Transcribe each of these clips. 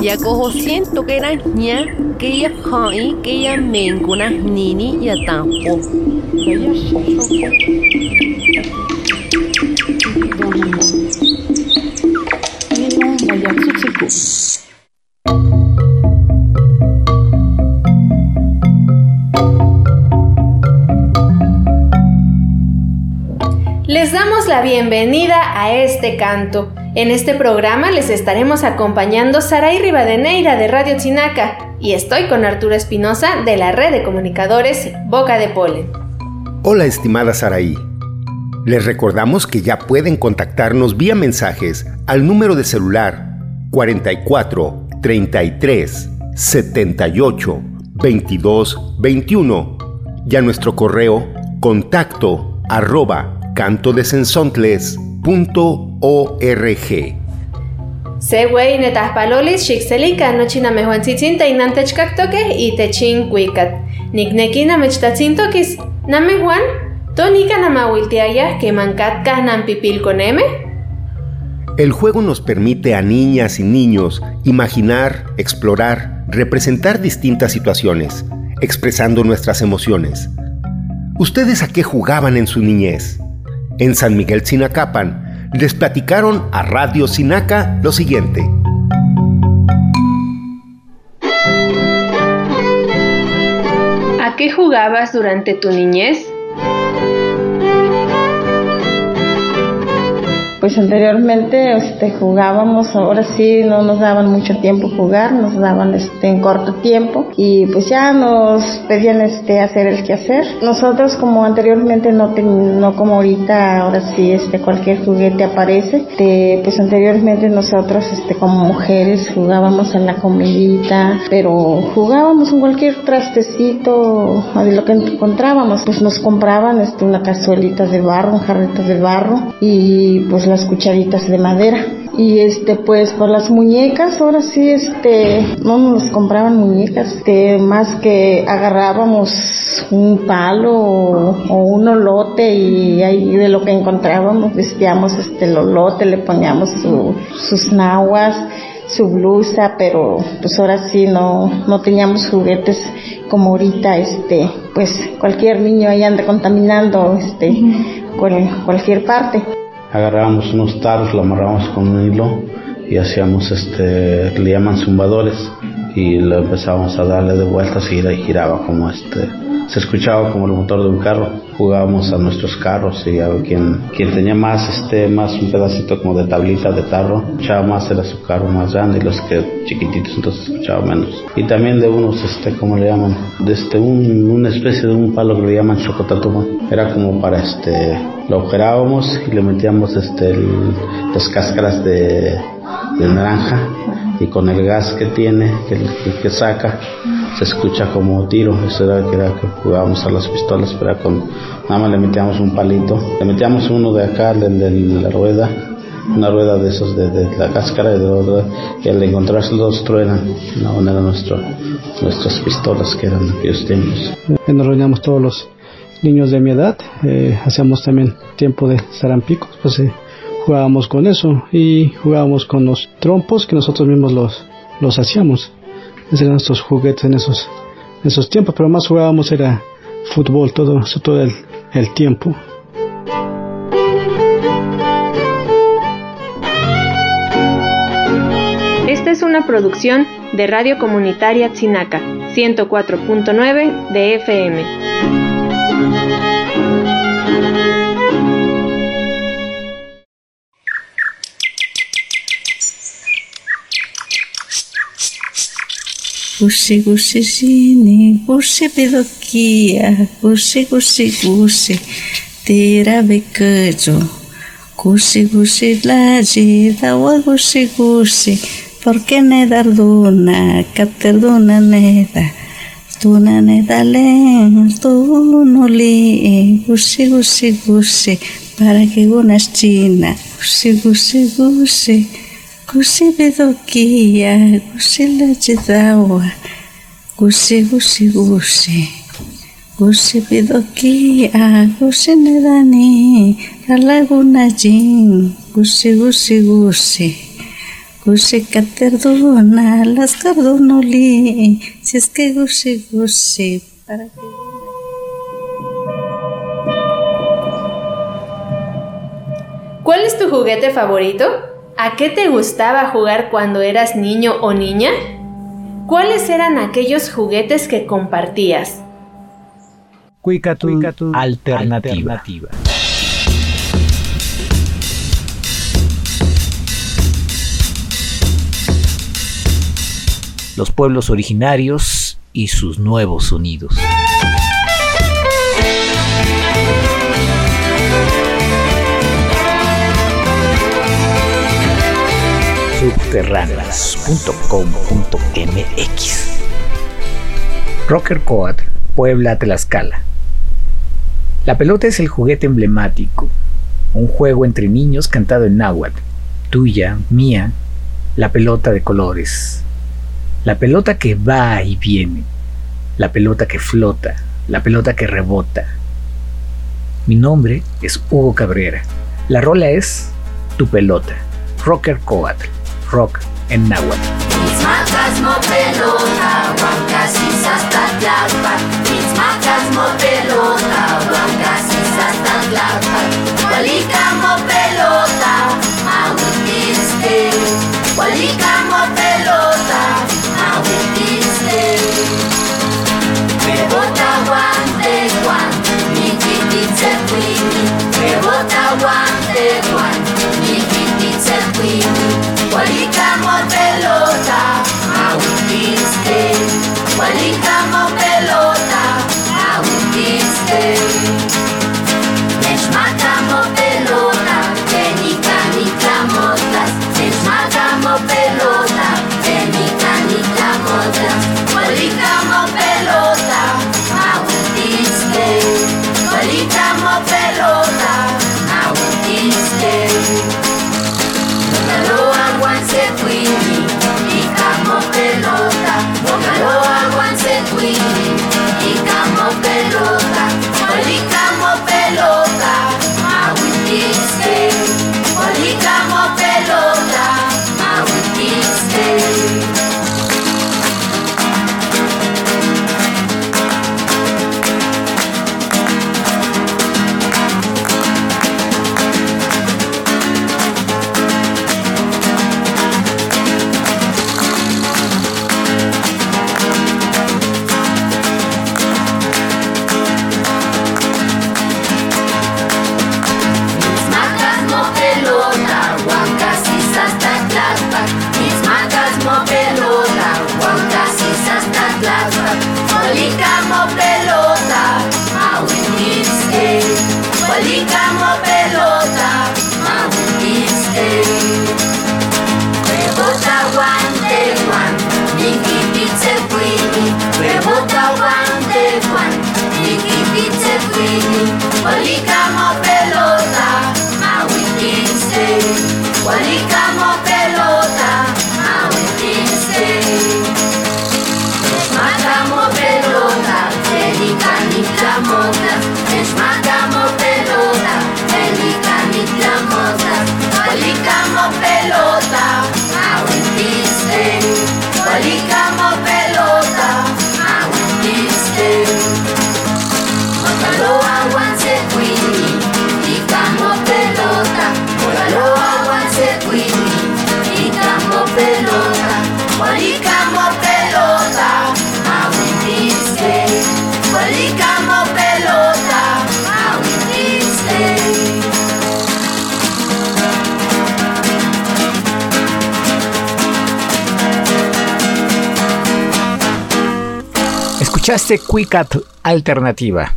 sentlaichnexilistle. Yakoho siento que era ña, que ya hai, que ya mencuna nini ya tampo. Les damos la bienvenida a este canto. En este programa les estaremos acompañando Saray Rivadeneira de Radio Chinaca y estoy con Arturo Espinosa de la red de comunicadores Boca de Polen. Hola estimada Saraí. Les recordamos que ya pueden contactarnos vía mensajes al número de celular 44 33 78 22 21 y a nuestro correo contacto arroba cantodesensontles.org. Sewey netahpalolis xikselika nochi namejuantzitzinta inantechkaktoke y techin kuikat. Nikneki namechtatzintokis. Namejuan, tonika namawiltiaya que mankatka nampipilkoneme. El juego nos permite a niñas y niños imaginar, explorar, representar distintas situaciones, expresando nuestras emociones. ¿Ustedes a qué jugaban en su niñez? En San Miguel Sinacapan les platicaron a Radio Sinaca lo siguiente. ¿A qué jugabas durante tu niñez? Pues anteriormente este, jugábamos, ahora sí no nos daban mucho tiempo jugar, nos daban este, en corto tiempo y pues ya nos pedían este, hacer el quehacer. Nosotros como anteriormente no, no como ahorita, ahora sí este, cualquier juguete aparece, este, pues anteriormente nosotros este, como mujeres jugábamos en la comidita, pero jugábamos en cualquier trastecito de lo que encontrábamos, pues nos compraban este, una cazuelita de barro, un jarrito de barro y pues las cucharitas de madera. Y este, pues por las muñecas, ahora sí, este, no nos compraban muñecas, este, más que agarrábamos un palo o, un olote y ahí de lo que encontrábamos vestíamos este el olote, le poníamos sus nahuas, su blusa, pero pues ahora sí no, no teníamos juguetes como ahorita, este, pues cualquier niño ahí anda contaminando, este, cualquier parte agarrábamos unos tarros, lo amarrábamos con un hilo y hacíamos este, le llaman zumbadores y lo empezábamos a darle de vueltas y giraba como este, se escuchaba como el motor de un carro. Jugábamos a nuestros carros y a quien, quien tenía más, este, más un pedacito como de tablita de tarro, escuchaba más era su carro más grande y los que chiquititos entonces escuchaba menos. Y también de unos, este, como le llaman, de este, un, una especie de un palo que le llaman chocotatuma. Era como para este, lo operábamos y le metíamos este, las cáscaras de naranja y con el gas que tiene, que, que, saca, se escucha como tiro. Eso era que, era que jugábamos a las pistolas, pero con, nada más le metíamos un palito. Le metíamos uno de acá, de, de la rueda, una rueda de esos, de, de la cáscara, de otra, y al encontrarse los truenan. No, eran nuestro, nuestras pistolas que eran aquellos tiempos. Nos reuníamos todos los niños de mi edad, eh, hacíamos también tiempo de zarampicos, pues eh, jugábamos con eso y jugábamos con los trompos que nosotros mismos los, los hacíamos. Esos eran nuestros juguetes en esos, esos tiempos, pero más jugábamos era fútbol todo, todo el, el tiempo. Esta es una producción de Radio Comunitaria Chinaca, 104.9 de FM. Κούσι, κούσι, ζήνη, κούσι, επιδοκία, κούσι, κούσι, κούσι, τη ραβικότσο. Κούσι, κούσι, λάζι, θα ουα, κούσι, κούσι, πορκέ νε δαρδούνα, κατέρ δούνα νέδα. Του να νε δαλέ, του νουλί, κούσι, κούσι, κούσι, παρακεγούνα στσίνα, κούσι, κούσι, κούσι. Gusi bedokia gusi la chidawa gusi gusi gusi gusi bedokia gusi nedani la laguna jin gusi gusi gusi Gusi caterdona, las cardonoli, si es que gusi gusi, para que... ¿Cuál es tu juguete favorito? ¿A qué te gustaba jugar cuando eras niño o niña? ¿Cuáles eran aquellos juguetes que compartías? Cuicatu, alternativa. alternativa. los pueblos originarios y sus nuevos sonidos. subterráneas.com.mx Rocker Coat, Puebla, Tlaxcala. La pelota es el juguete emblemático, un juego entre niños cantado en náhuatl, tuya, mía, la pelota de colores, la pelota que va y viene, la pelota que flota, la pelota que rebota. Mi nombre es Hugo Cabrera. La rola es Tu pelota. Rocker Coatl. Rock en náhuatl. Bolica Mopé. Escuchaste Quicat Alternativa.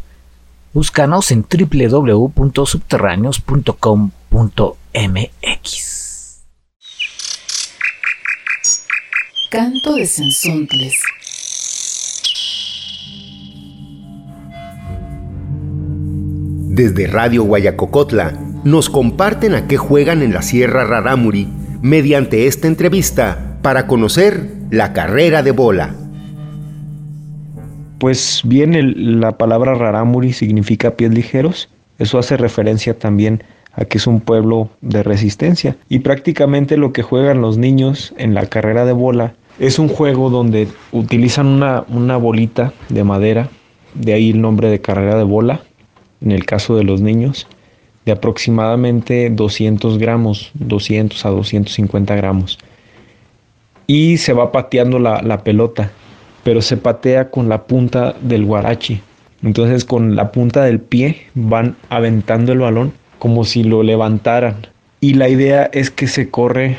Búscanos en www.subterráneos.com.mx. Canto de Sensontles. Desde Radio Guayacocotla nos comparten a qué juegan en la Sierra Rarámuri mediante esta entrevista para conocer la carrera de bola. Pues bien, la palabra Rarámuri significa pies ligeros. Eso hace referencia también a que es un pueblo de resistencia. Y prácticamente lo que juegan los niños en la carrera de bola es un juego donde utilizan una, una bolita de madera, de ahí el nombre de carrera de bola, en el caso de los niños, de aproximadamente 200 gramos, 200 a 250 gramos. Y se va pateando la, la pelota pero se patea con la punta del guarachi. Entonces con la punta del pie van aventando el balón como si lo levantaran. Y la idea es que se corre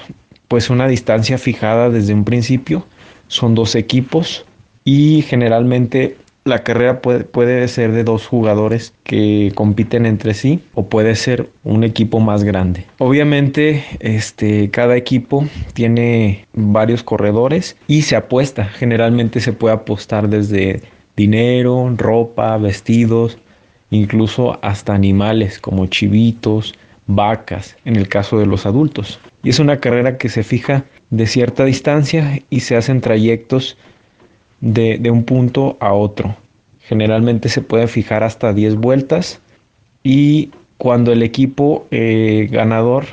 pues una distancia fijada desde un principio. Son dos equipos y generalmente la carrera puede, puede ser de dos jugadores que compiten entre sí o puede ser un equipo más grande. Obviamente, este, cada equipo tiene varios corredores y se apuesta. Generalmente se puede apostar desde dinero, ropa, vestidos, incluso hasta animales como chivitos, vacas, en el caso de los adultos. Y es una carrera que se fija de cierta distancia y se hacen trayectos de, de un punto a otro. Generalmente se puede fijar hasta 10 vueltas y cuando el equipo eh, ganador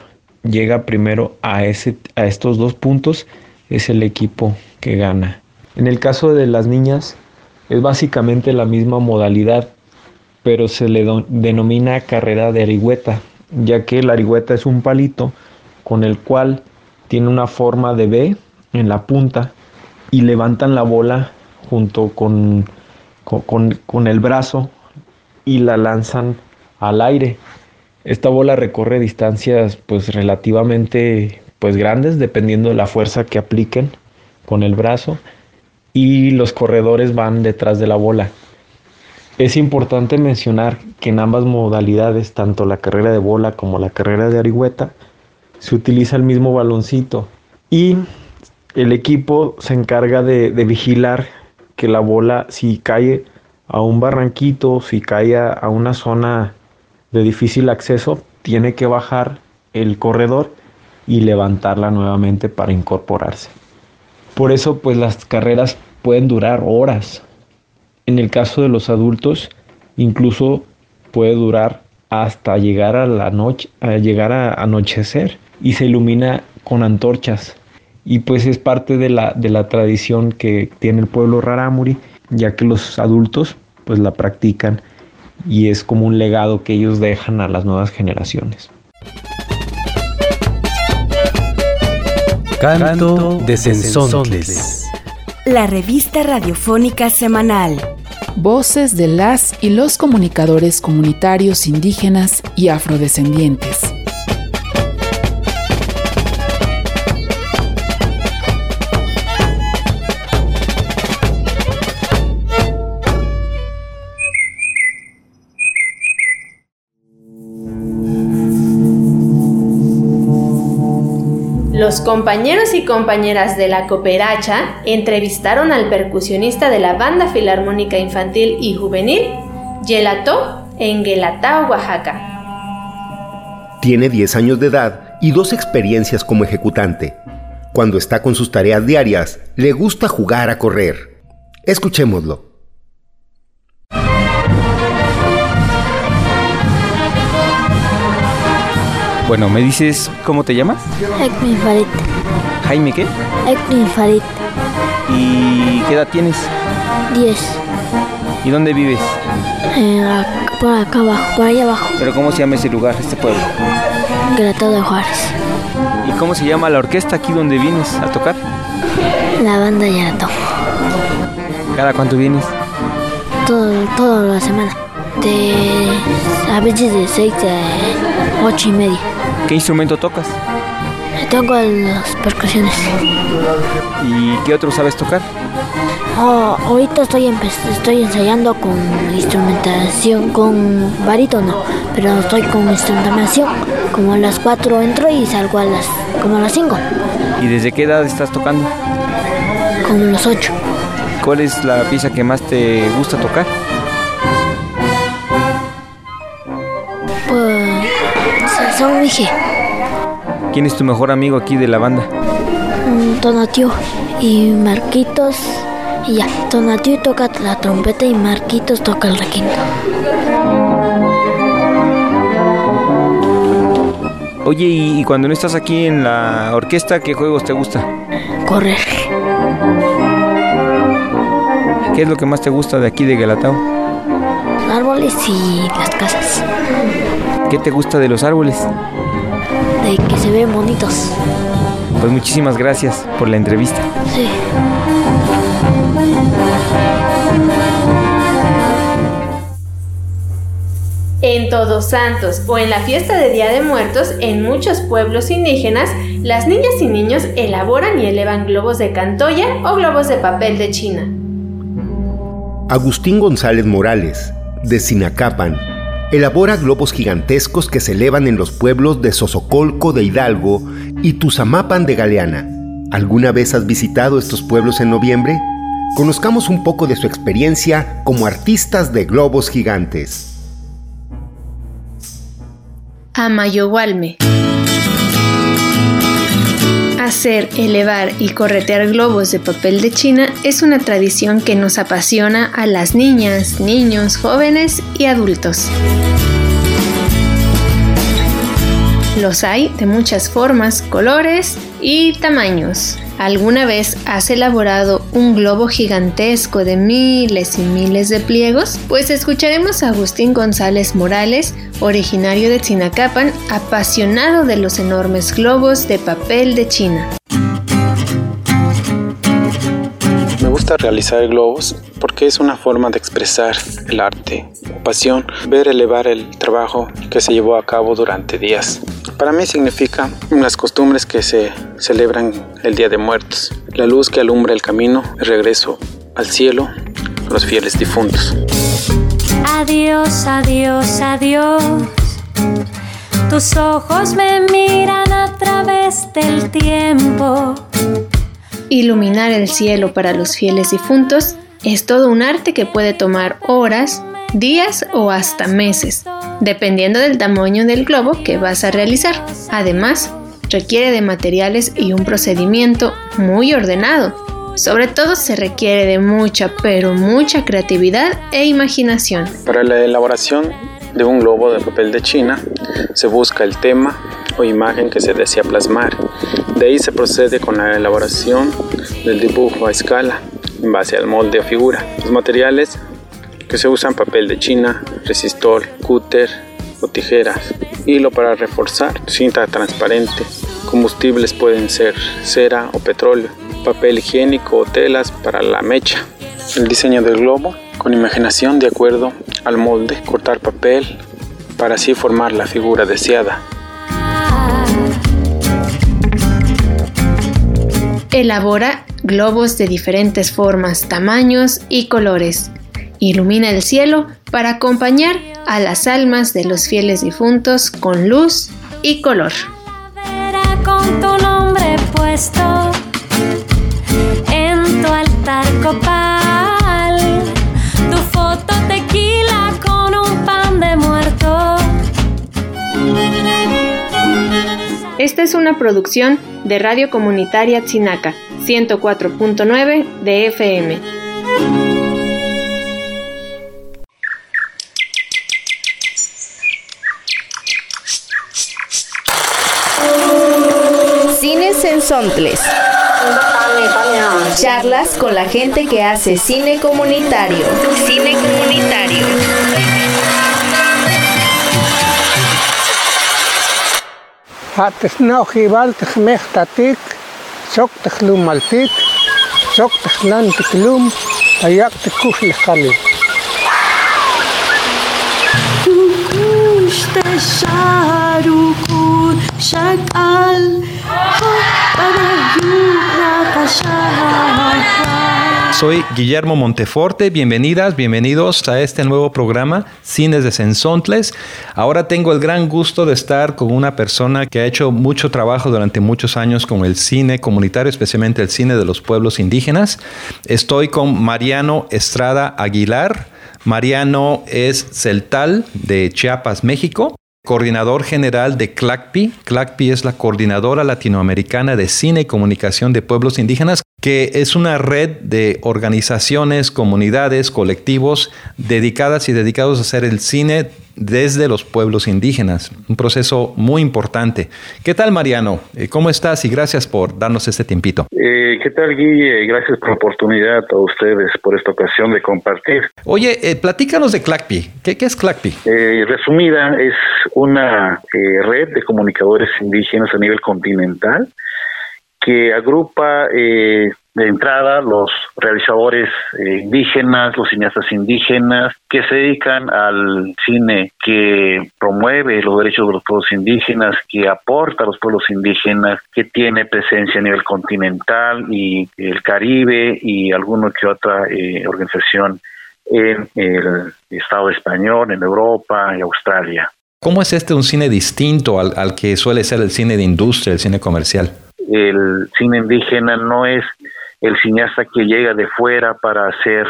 llega primero a, ese, a estos dos puntos, es el equipo que gana. En el caso de las niñas, es básicamente la misma modalidad, pero se le denomina carrera de arigüeta, ya que la arigüeta es un palito con el cual tiene una forma de B en la punta y levantan la bola junto con, con, con- el brazo y la lanzan al aire. Esta bola recorre distancias pues relativamente pues grandes dependiendo de la fuerza que apliquen con el brazo y los corredores van detrás de la bola. Es importante mencionar que en ambas modalidades, tanto la carrera de bola como la carrera de arigüeta, se utiliza el mismo baloncito y el equipo se encarga de, de vigilar que la bola si cae a un barranquito, si cae a, a una zona de difícil acceso, tiene que bajar el corredor y levantarla nuevamente para incorporarse. Por eso pues las carreras pueden durar horas. En el caso de los adultos, incluso puede durar hasta llegar a la noche, a llegar a anochecer y se ilumina con antorchas. Y pues es parte de la, de la tradición que tiene el pueblo rarámuri, ya que los adultos pues la practican y es como un legado que ellos dejan a las nuevas generaciones. Canto de Sensontles. La revista radiofónica semanal. Voces de las y los comunicadores comunitarios indígenas y afrodescendientes. Los compañeros y compañeras de la Cooperacha entrevistaron al percusionista de la Banda Filarmónica Infantil y Juvenil, Yelato, en Guelatao, Oaxaca. Tiene 10 años de edad y dos experiencias como ejecutante. Cuando está con sus tareas diarias, le gusta jugar a correr. Escuchémoslo. Bueno, ¿me dices cómo te llamas? Ekmin Farid. Jaime, ¿qué? Ekmin Farid. ¿Y qué edad tienes? 10. ¿Y dónde vives? Eh, por acá abajo, por allá abajo. ¿Pero cómo se llama ese lugar, este pueblo? Gratado de Juárez. ¿Y cómo se llama la orquesta aquí donde vienes a tocar? La banda Yarato. ¿Cada cuánto vienes? Todo, toda la semana. De, a veces de 6 a 8 y media. ¿Qué instrumento tocas? Toco las percusiones. ¿Y qué otro sabes tocar? Oh, ahorita estoy, estoy ensayando con instrumentación, con barítono, pero estoy con instrumentación. Como a las 4 entro y salgo a las, como a las 5. ¿Y desde qué edad estás tocando? Como los ocho. ¿Cuál es la pieza que más te gusta tocar? Son dije, ¿Quién es tu mejor amigo aquí de la banda? mm, Tonatio y Marquitos. Y ya, Tonatio toca la trompeta y Marquitos toca el requinto. Oye, y, y cuando no estás aquí en la orquesta, ¿qué juegos te gusta? Correr. ¿Qué es lo que más te gusta de aquí de Galatao? Árboles y las casas. ¿Qué te gusta de los árboles? De que se ven bonitos. Pues muchísimas gracias por la entrevista. Sí. En Todos Santos o en la fiesta de Día de Muertos, en muchos pueblos indígenas, las niñas y niños elaboran y elevan globos de cantoya o globos de papel de China. Agustín González Morales, de Sinacapan, elabora globos gigantescos que se elevan en los pueblos de Sosocolco de Hidalgo y Tuzamapan de Galeana. ¿Alguna vez has visitado estos pueblos en noviembre? Conozcamos un poco de su experiencia como artistas de globos gigantes. Amayogualme. Hacer, elevar y corretear globos de papel de China es una tradición que nos apasiona a las niñas, niños, jóvenes y adultos. Los hay de muchas formas, colores y tamaños. ¿Alguna vez has elaborado un globo gigantesco de miles y miles de pliegos? Pues escucharemos a Agustín González Morales, originario de Chinacapan, apasionado de los enormes globos de papel de China. Me gusta realizar globos porque es una forma de expresar el arte, pasión, ver elevar el trabajo que se llevó a cabo durante días. Para mí significa las costumbres que se celebran el Día de Muertos, la luz que alumbra el camino, el regreso al cielo, los fieles difuntos. Adiós, adiós, adiós. Tus ojos me miran a través del tiempo. Iluminar el cielo para los fieles difuntos es todo un arte que puede tomar horas, días o hasta meses, dependiendo del tamaño del globo que vas a realizar. Además, requiere de materiales y un procedimiento muy ordenado. Sobre todo se requiere de mucha, pero mucha creatividad e imaginación. Para la elaboración de un globo de papel de China se busca el tema o imagen que se desea plasmar. De ahí se procede con la elaboración del dibujo a escala en base al molde o figura. Los materiales que se usan papel de China, resistor, cúter o tijeras, hilo para reforzar, cinta transparente, combustibles pueden ser cera o petróleo, papel higiénico o telas para la mecha. El diseño del globo con imaginación de acuerdo al molde, cortar papel para así formar la figura deseada. Elabora globos de diferentes formas, tamaños y colores. Ilumina el cielo para acompañar a las almas de los fieles difuntos con luz y color. Con tu nombre puesto en tu altar copal. Tu foto tequila con un pan de muerto. Esta es una producción de Radio Comunitaria Chinaca, 104.9 de FM. Charlas con la gente que hace cine comunitario. Cine comunitario. Atesnau jibal tejmej tatik, sok tejlum maltik, sok tejnan tiklum, ayak tekush lejali. Tukush tesharukun shakal, ha para yuna kashahar. Soy Guillermo Monteforte. Bienvenidas, bienvenidos a este nuevo programa Cines de Sensontles. Ahora tengo el gran gusto de estar con una persona que ha hecho mucho trabajo durante muchos años con el cine comunitario, especialmente el cine de los pueblos indígenas. Estoy con Mariano Estrada Aguilar. Mariano es celtal de Chiapas, México coordinador general de CLACPI. CLACPI es la Coordinadora Latinoamericana de Cine y Comunicación de Pueblos Indígenas, que es una red de organizaciones, comunidades, colectivos dedicadas y dedicados a hacer el cine desde los pueblos indígenas. Un proceso muy importante. ¿Qué tal, Mariano? Eh, ¿Cómo estás? Y gracias por darnos este tiempito. Eh, ¿Qué tal, Guille? Gracias por la oportunidad a ustedes por esta ocasión de compartir. Oye, eh, platícanos de CLACPI. ¿Qué, qué es CLACPI? resumida, es una red de comunicadores indígenas a nivel continental que agrupa eh, de entrada los realizadores eh, indígenas, los cineastas indígenas que se dedican al cine que promueve los derechos de los pueblos indígenas, que aporta a los pueblos indígenas, que tiene presencia a nivel continental y el Caribe y alguna que otra eh, organización en el Estado español, en Europa y Australia. ¿Cómo es este un cine distinto al, al que suele ser el cine de industria, el cine comercial? El cine indígena no es el cineasta que llega de fuera para hacer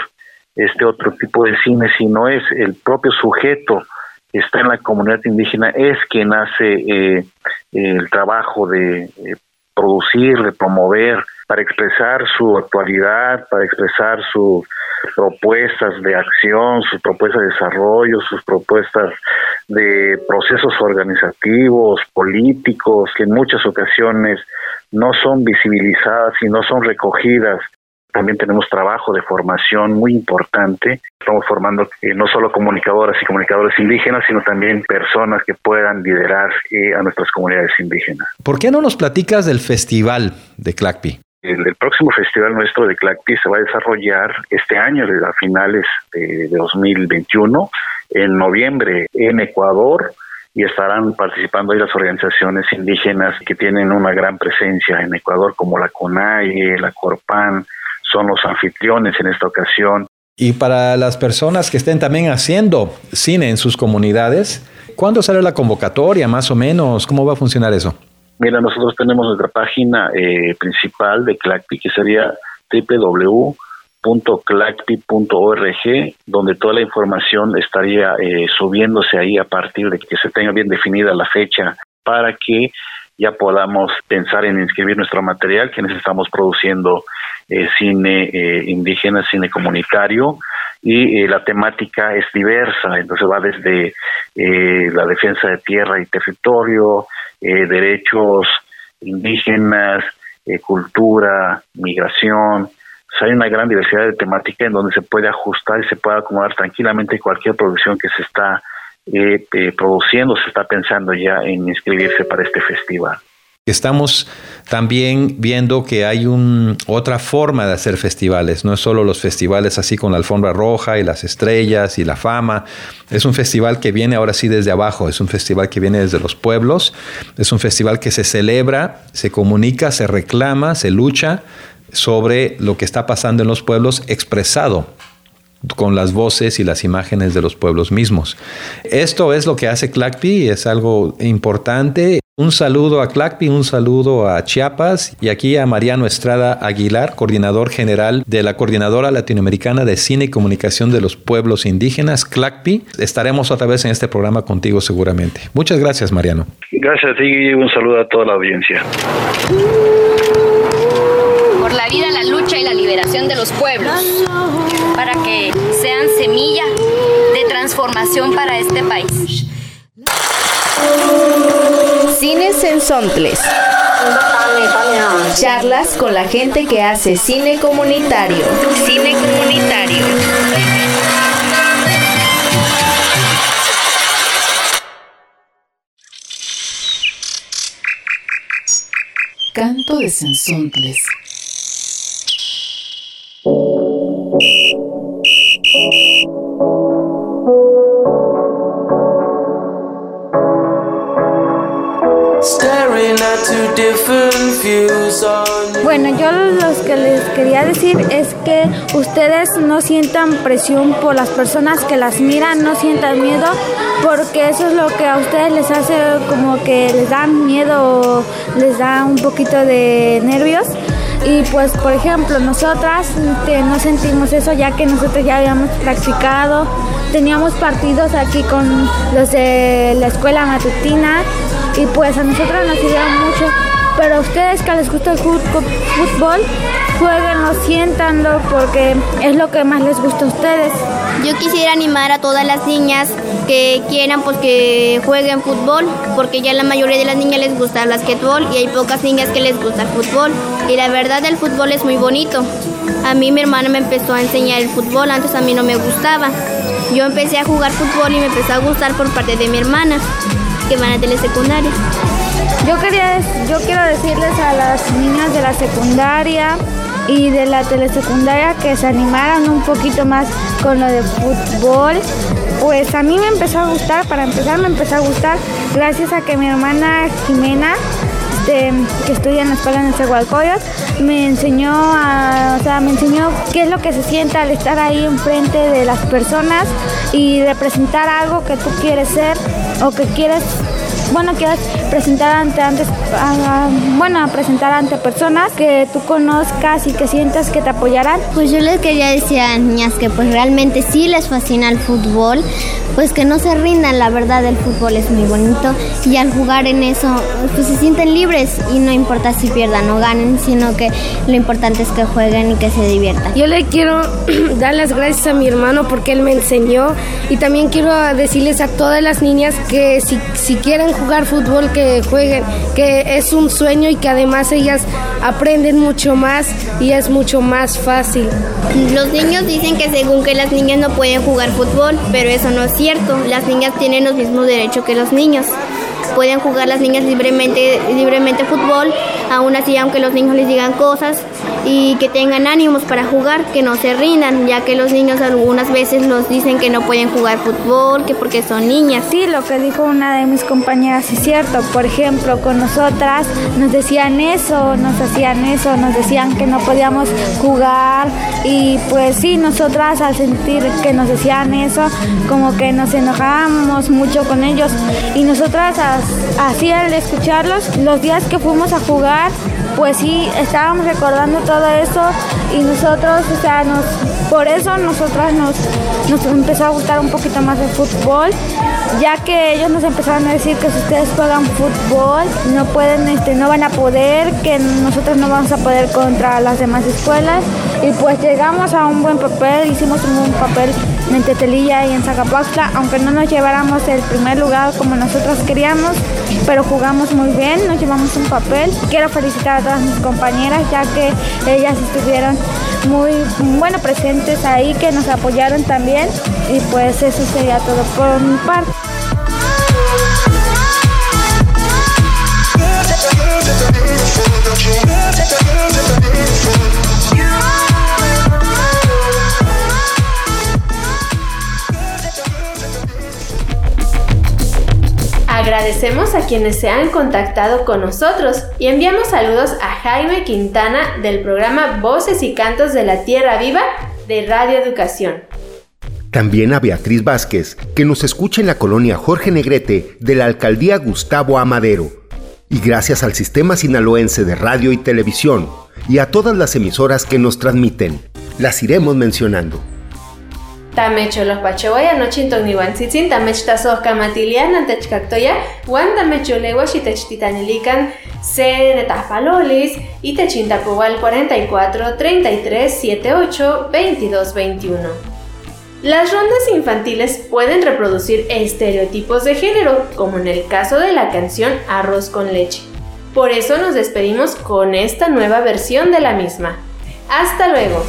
este otro tipo de cine, sino es el propio sujeto que está en la comunidad indígena, es quien hace eh, el trabajo de eh, producir, de promover, para expresar su actualidad, para expresar sus propuestas de acción, sus propuestas de desarrollo, sus propuestas de procesos organizativos, políticos, que en muchas ocasiones no son visibilizadas y no son recogidas. También tenemos trabajo de formación muy importante. Estamos formando eh, no solo comunicadoras y comunicadores indígenas, sino también personas que puedan liderar eh, a nuestras comunidades indígenas. ¿Por qué no nos platicas del festival de CLACPI? El, próximo festival nuestro de CLACPI se va a desarrollar este año, a finales de 2021, en noviembre en Ecuador, y estarán participando ahí las organizaciones indígenas que tienen una gran presencia en Ecuador, como la CONAIE, la CORPAN, son los anfitriones en esta ocasión. Y para las personas que estén también haciendo cine en sus comunidades, ¿cuándo sale la convocatoria más o menos? ¿Cómo va a funcionar eso? Mira, nosotros tenemos nuestra página eh, principal de CLACPI, que sería www .clacpi.org, donde toda la información estaría eh, subiéndose ahí a partir de que se tenga bien definida la fecha para que ya podamos pensar en inscribir nuestro material, quienes estamos produciendo eh, cine eh, indígena, cine comunitario, y la temática es diversa, entonces va desde la defensa de tierra y territorio, derechos indígenas, cultura, migración, hay una gran diversidad de temática en donde se puede ajustar y se puede acomodar tranquilamente cualquier producción que se está eh, eh, produciendo, se está pensando ya en inscribirse para este festival. Estamos también viendo que hay otra forma de hacer festivales, no es solo los festivales así con la alfombra roja y las estrellas y la fama, es un festival que viene ahora sí desde abajo, es un festival que viene desde los pueblos, es un festival que se celebra, se comunica, se reclama, se lucha sobre lo que está pasando en los pueblos expresado con las voces y las imágenes de los pueblos mismos. Esto es lo que hace CLACPI, es algo importante. Un saludo a CLACPI, un saludo a Chiapas y aquí a Mariano Estrada Aguilar, coordinador general de la Coordinadora Latinoamericana de Cine y Comunicación de los Pueblos Indígenas, CLACPI. Estaremos otra vez en este programa contigo seguramente. Muchas gracias, Mariano. Gracias a ti y un saludo a toda la audiencia la vida, la lucha y la liberación de los pueblos, para que sean semilla de transformación para este país. Cines en Sontles. Charlas con la gente que hace cine comunitario. Cine comunitario. Canto de Sensontles. Bueno, yo lo que les quería decir es que ustedes no sientan presión por las personas que las miran, no sientan miedo, porque eso es lo que a ustedes les hace como que les da miedo, les da un poquito de nervios. Y pues, por ejemplo, nosotras este, no sentimos eso ya que nosotros ya habíamos practicado, teníamos partidos aquí con los de la escuela matutina y pues a nosotros nos sirvieron mucho. Pero a ustedes que les gusta el fútbol, jueguenlo, siéntanlo porque es lo que más les gusta a ustedes. Yo quisiera animar a todas las niñas que quieran pues que jueguen fútbol, porque ya la mayoría de las niñas les gusta el basquetbol y hay pocas niñas que les gusta el fútbol. Y la verdad el fútbol es muy bonito. A mí mi hermana me empezó a enseñar el fútbol, antes a mí no me gustaba. Yo empecé a jugar fútbol y me empezó a gustar por parte de mi hermana, que van a telesecundaria. Yo, quería, yo quiero decirles a las niñas de la secundaria y de la telesecundaria que se animaran un poquito más con lo de fútbol. Pues a mí me empezó a gustar, para empezar me empezó a gustar gracias a que mi hermana Jimena este, que estudia en la escuela en el me enseñó o sea, me enseñó qué es lo que se siente al estar ahí enfrente de las personas y representar algo que tú quieres ser o que quieres bueno, quieras presentar ante antes, bueno, presentar ante personas que tú conozcas y que sientas que te apoyarán. Pues yo les quería decir a niñas que pues realmente sí les fascina el fútbol, pues que no se rindan, la verdad el fútbol es muy bonito y al jugar en eso pues se sienten libres y no importa si pierdan o ganen, sino que lo importante es que jueguen y que se diviertan. Yo le quiero dar las gracias a mi hermano porque él me enseñó y también quiero decirles a todas las niñas que si, si quieren jugar fútbol que jueguen, que es un sueño y que además ellas aprenden mucho más y es mucho más fácil. Los niños dicen que según que las niñas no pueden jugar fútbol, pero eso no es cierto. Las niñas tienen los mismos derechos que los niños. Pueden jugar las niñas libremente, libremente fútbol, aún así aunque los niños les digan cosas, y que tengan ánimos para jugar, que no se rindan, ya que los niños algunas veces nos dicen que no pueden jugar fútbol, que porque son niñas. Sí, lo que dijo una de mis compañeras es cierto. Por ejemplo, con nosotras nos decían eso, nos hacían eso, nos decían que no podíamos jugar y pues sí, nosotras al sentir que nos decían eso, como que nos enojábamos mucho con ellos y nosotras así al escucharlos, los días que fuimos a jugar, pues sí, estábamos recordando todo eso y nosotros, o sea, nos, por eso nosotras nos, nos empezó a gustar un poquito más el fútbol, ya que ellos nos empezaron a decir que si ustedes juegan fútbol no pueden, este, no van a poder, que nosotros no vamos a poder contra las demás escuelas. Y pues llegamos a un buen papel, hicimos un buen papel en Tetelilla y en Zacapaxtla, aunque no nos lleváramos el primer lugar como nosotros queríamos, pero jugamos muy bien, nos llevamos un papel. Quiero felicitar a todas mis compañeras ya que ellas estuvieron muy bueno presentes ahí, que nos apoyaron también y pues eso sería todo por mi parte. Agradecemos a quienes se han contactado con nosotros y enviamos saludos a Jaime Quintana del programa Voces y Cantos de la Tierra Viva de Radio Educación. También a Beatriz Vázquez, que nos escucha en la colonia Jorge Negrete de la alcaldía Gustavo Amadero. Y gracias al Sistema Sinaloense de Radio y Televisión y a todas las emisoras que nos transmiten. Las iremos mencionando. Tamecho los pachawaya no chinton ni wan tzitzin, tamech tasoh kamatilian antech kaktoya, wan tamecho lewa xitech titanilikan se netahpalolis y techintapowal 44 33 78 22 21. Las rondas infantiles pueden reproducir estereotipos de género, como en el caso de la canción Arroz con leche. Por eso nos despedimos con esta nueva versión de la misma. Hasta luego.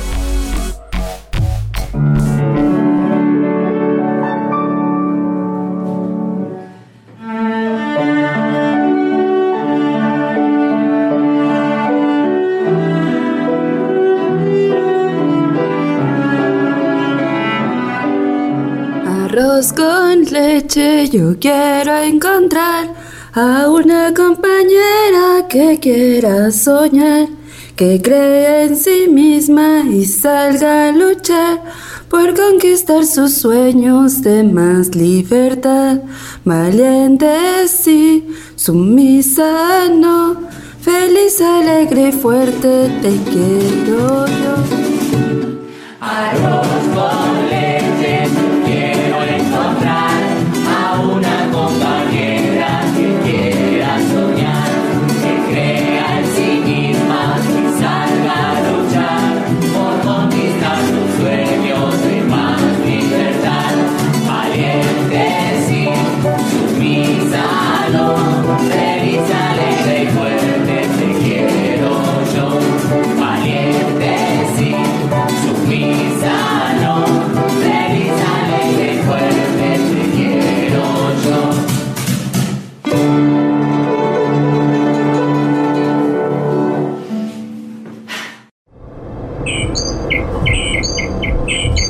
Arroz con leche, yo quiero encontrar a una compañera que quiera soñar, que crea en sí misma y salga a luchar por conquistar sus sueños de más libertad. Valiente sí, sumisa no, feliz, alegre y fuerte te quiero yo.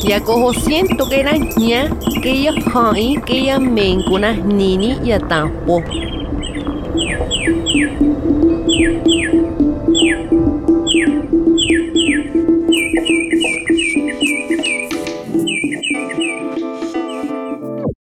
sensaixnextilistle. Yakoho siento que era ña que ya hai que ya mencuna nini ya tampo.